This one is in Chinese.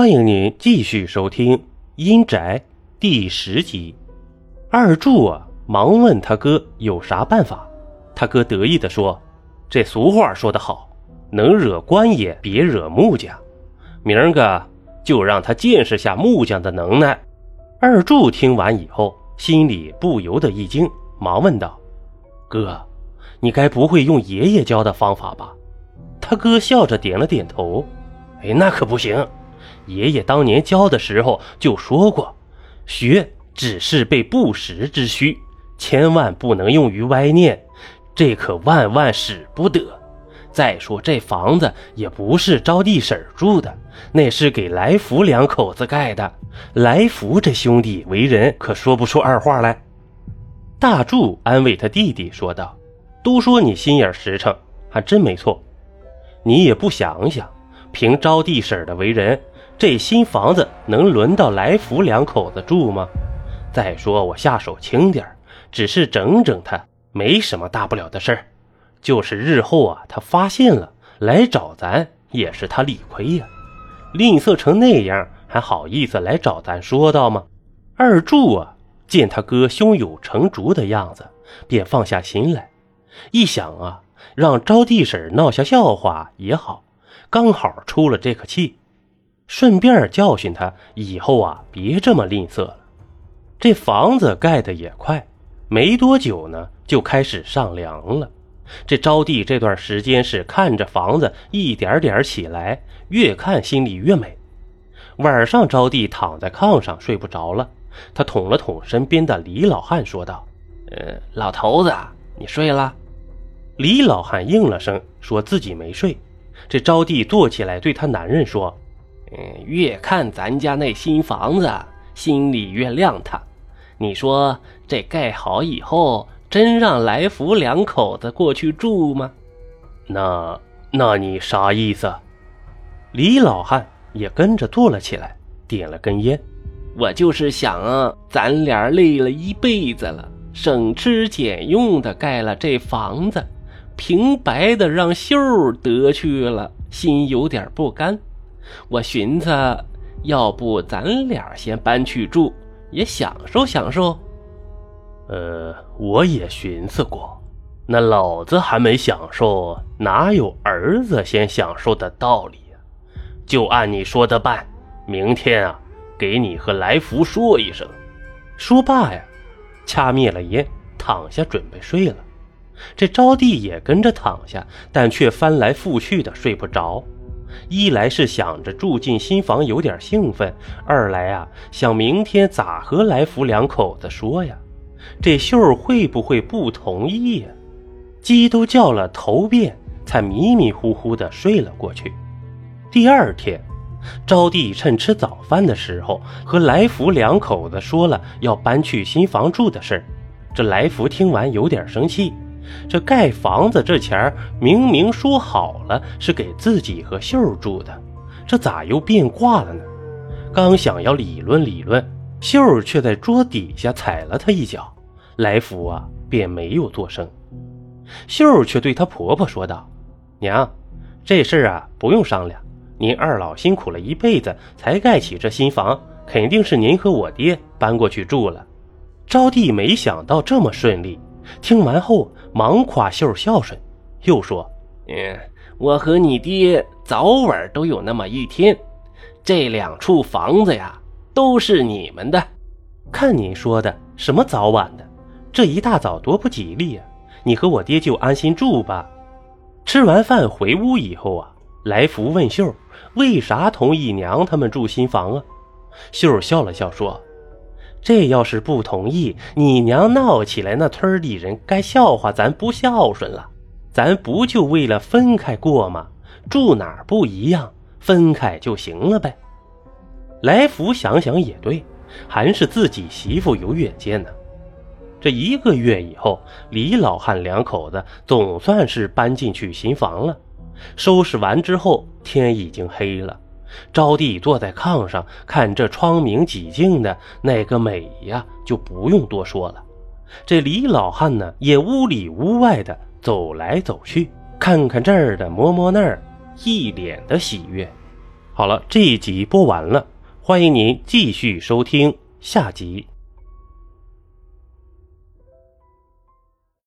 欢迎您继续收听《阴宅》第十集。二柱啊，忙问他哥有啥办法。他哥得意地说：“这俗话说得好，能惹官爷，别惹木匠。明儿个就让他见识下木匠的能耐。”二柱听完以后，心里不由得一惊，忙问道：“哥，你该不会用爷爷教的方法吧？”他哥笑着点了点头：“哎，那可不行。”爷爷当年教的时候就说过，学只是备不时之需，千万不能用于歪念，这可万万使不得。再说这房子也不是招娣婶住的，那是给来福两口子盖的。来福这兄弟为人可说不出二话来。大柱安慰他弟弟说道：“都说你心眼实诚，还真没错。你也不想想，凭招娣婶的为人。”这新房子能轮到来福两口子住吗？再说我下手轻点只是整整他，没什么大不了的事儿。就是日后啊，他发现了来找咱，也是他理亏呀。吝啬成那样，还好意思来找咱说道吗？二柱啊，见他哥胸有成竹的样子，便放下心来。一想啊，让招娣婶闹下笑话也好，刚好出了这口气。顺便教训他以后啊，别这么吝啬了。这房子盖的也快，没多久呢，就开始上梁了。这招娣这段时间是看着房子一点点起来，越看心里越美。晚上，招娣躺在炕上睡不着了，她捅了捅身边的李老汉，说道：“呃，老头子，你睡了？”李老汉应了声，说自己没睡。这招娣坐起来，对他男人说。嗯，越看咱家那新房子，心里越亮堂。你说这盖好以后，真让来福两口子过去住吗？那那你啥意思？李老汉也跟着坐了起来，点了根烟。我就是想，咱俩累了一辈子了，省吃俭用的盖了这房子，平白的让秀儿得去了，心有点不甘。我寻思，要不咱俩先搬去住，也享受享受。呃，我也寻思过，那老子还没享受，哪有儿子先享受的道理呀？就按你说的办，明天啊，给你和来福说一声。说罢呀，掐灭了烟，躺下准备睡了。这招娣也跟着躺下，但却翻来覆去的睡不着。一来是想着住进新房有点兴奋，二来啊想明天咋和来福两口子说呀？这秀儿会不会不同意呀？鸡都叫了头遍，才迷迷糊糊的睡了过去。第二天，招娣趁吃早饭的时候和来福两口子说了要搬去新房住的事儿。这来福听完有点生气。这盖房子这钱明明说好了是给自己和秀住的，这咋又变卦了呢？刚想要理论理论，秀儿却在桌底下踩了他一脚，来福啊便没有作声。秀儿却对她婆婆说道：“娘，这事儿啊不用商量，您二老辛苦了一辈子才盖起这新房，肯定是您和我爹搬过去住了。”招娣没想到这么顺利。听完后，忙夸秀孝顺，又说：“嗯，我和你爹早晚都有那么一天，这两处房子呀，都是你们的。看你说的什么早晚的，这一大早多不吉利呀！你和我爹就安心住吧。”吃完饭回屋以后啊，来福问秀：“为啥同意娘他们住新房啊？”秀笑了笑说。这要是不同意，你娘闹起来，那村里人该笑话咱不孝顺了。咱不就为了分开过吗？住哪儿不一样，分开就行了呗。来福想想也对，还是自己媳妇有远见呢。这一个月以后，李老汉两口子总算是搬进去新房了。收拾完之后，天已经黑了。招娣坐在炕上，看这窗明几净的那个美呀，就不用多说了。这李老汉呢，也屋里屋外的走来走去，看看这儿的，摸摸那儿，一脸的喜悦。好了，这一集播完了，欢迎您继续收听下集。